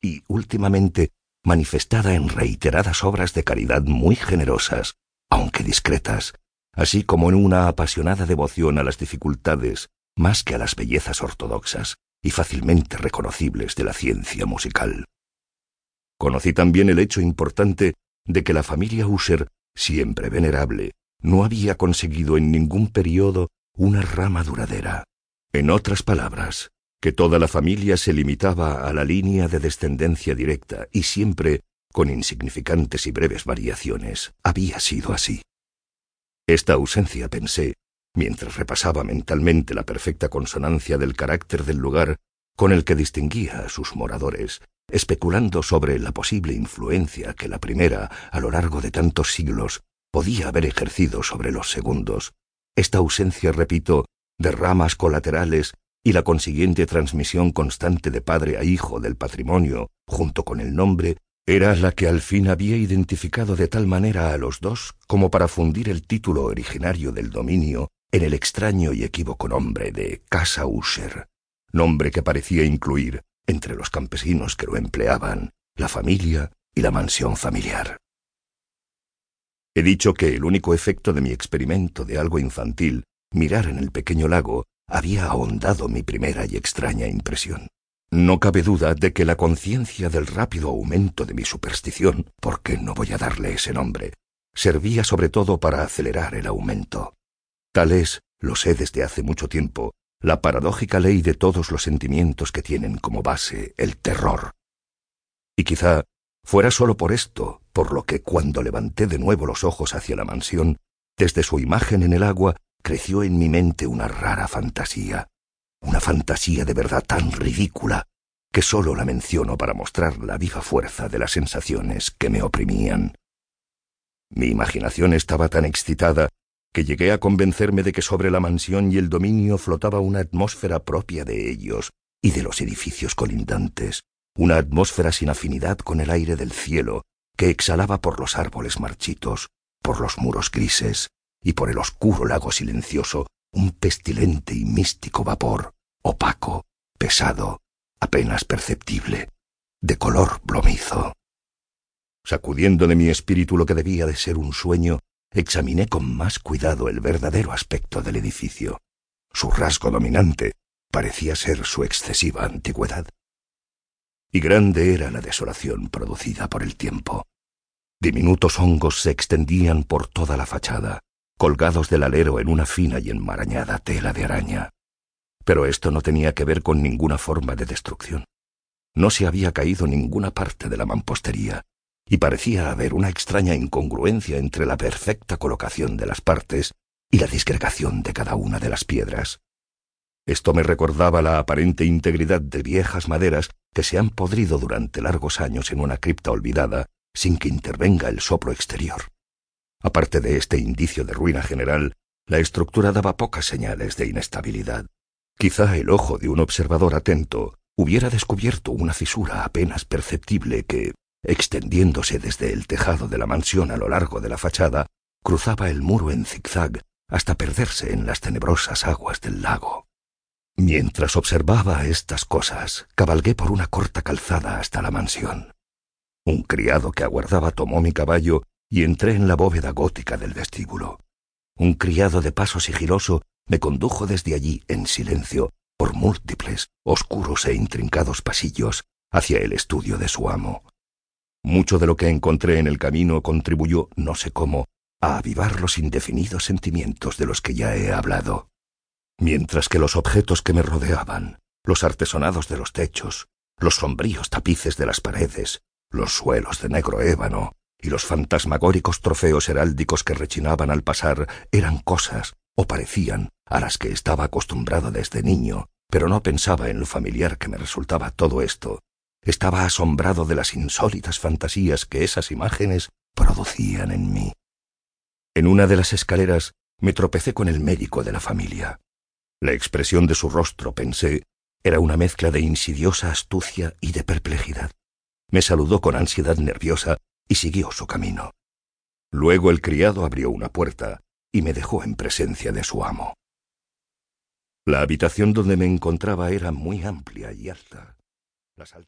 y, últimamente, manifestada en reiteradas obras de caridad muy generosas, aunque discretas, así como en una apasionada devoción a las dificultades más que a las bellezas ortodoxas y fácilmente reconocibles de la ciencia musical. Conocí también el hecho importante de que la familia Usher, siempre venerable, no había conseguido en ningún periodo una rama duradera. En otras palabras, que toda la familia se limitaba a la línea de descendencia directa y siempre, con insignificantes y breves variaciones, había sido así. Esta ausencia, pensé, mientras repasaba mentalmente la perfecta consonancia del carácter del lugar con el que distinguía a sus moradores, especulando sobre la posible influencia que la primera, a lo largo de tantos siglos, podía haber ejercido sobre los segundos. Esta ausencia, repito, de ramas colaterales y la consiguiente transmisión constante de padre a hijo del patrimonio, junto con el nombre, era la que al fin había identificado de tal manera a los dos como para fundir el título originario del dominio en el extraño y equívoco nombre de Casa Usher, nombre que parecía incluir, entre los campesinos que lo empleaban, la familia y la mansión familiar. He dicho que el único efecto de mi experimento de algo infantil, mirar en el pequeño lago, había ahondado mi primera y extraña impresión. No cabe duda de que la conciencia del rápido aumento de mi superstición, porque no voy a darle ese nombre, servía sobre todo para acelerar el aumento. Tal es, lo sé desde hace mucho tiempo, la paradójica ley de todos los sentimientos que tienen como base el terror. Y quizá fuera solo por esto, por lo que cuando levanté de nuevo los ojos hacia la mansión, desde su imagen en el agua creció en mi mente una rara fantasía, una fantasía de verdad tan ridícula que sólo la menciono para mostrar la viva fuerza de las sensaciones que me oprimían. Mi imaginación estaba tan excitada que llegué a convencerme de que sobre la mansión y el dominio flotaba una atmósfera propia de ellos y de los edificios colindantes, una atmósfera sin afinidad con el aire del cielo, que exhalaba por los árboles marchitos, por los muros grises, y por el oscuro lago silencioso un pestilente y místico vapor, opaco, pesado, apenas perceptible, de color plomizo. Sacudiendo de mi espíritu lo que debía de ser un sueño, examiné con más cuidado el verdadero aspecto del edificio. Su rasgo dominante parecía ser su excesiva antigüedad. Y grande era la desolación producida por el tiempo. Diminutos hongos se extendían por toda la fachada, colgados del alero en una fina y enmarañada tela de araña. Pero esto no tenía que ver con ninguna forma de destrucción. No se había caído ninguna parte de la mampostería, y parecía haber una extraña incongruencia entre la perfecta colocación de las partes y la disgregación de cada una de las piedras. Esto me recordaba la aparente integridad de viejas maderas que se han podrido durante largos años en una cripta olvidada sin que intervenga el soplo exterior. Aparte de este indicio de ruina general, la estructura daba pocas señales de inestabilidad. Quizá el ojo de un observador atento hubiera descubierto una fisura apenas perceptible que, extendiéndose desde el tejado de la mansión a lo largo de la fachada, cruzaba el muro en zigzag hasta perderse en las tenebrosas aguas del lago. Mientras observaba estas cosas, cabalgué por una corta calzada hasta la mansión. Un criado que aguardaba tomó mi caballo y entré en la bóveda gótica del vestíbulo. Un criado de paso sigiloso me condujo desde allí en silencio por múltiples, oscuros e intrincados pasillos hacia el estudio de su amo. Mucho de lo que encontré en el camino contribuyó, no sé cómo, a avivar los indefinidos sentimientos de los que ya he hablado. Mientras que los objetos que me rodeaban, los artesonados de los techos, los sombríos tapices de las paredes, los suelos de negro ébano, y los fantasmagóricos trofeos heráldicos que rechinaban al pasar eran cosas, o parecían, a las que estaba acostumbrado desde niño, pero no pensaba en lo familiar que me resultaba todo esto. Estaba asombrado de las insólitas fantasías que esas imágenes producían en mí. En una de las escaleras me tropecé con el médico de la familia. La expresión de su rostro, pensé, era una mezcla de insidiosa astucia y de perplejidad. Me saludó con ansiedad nerviosa y siguió su camino. Luego el criado abrió una puerta y me dejó en presencia de su amo. La habitación donde me encontraba era muy amplia y alta. Las altas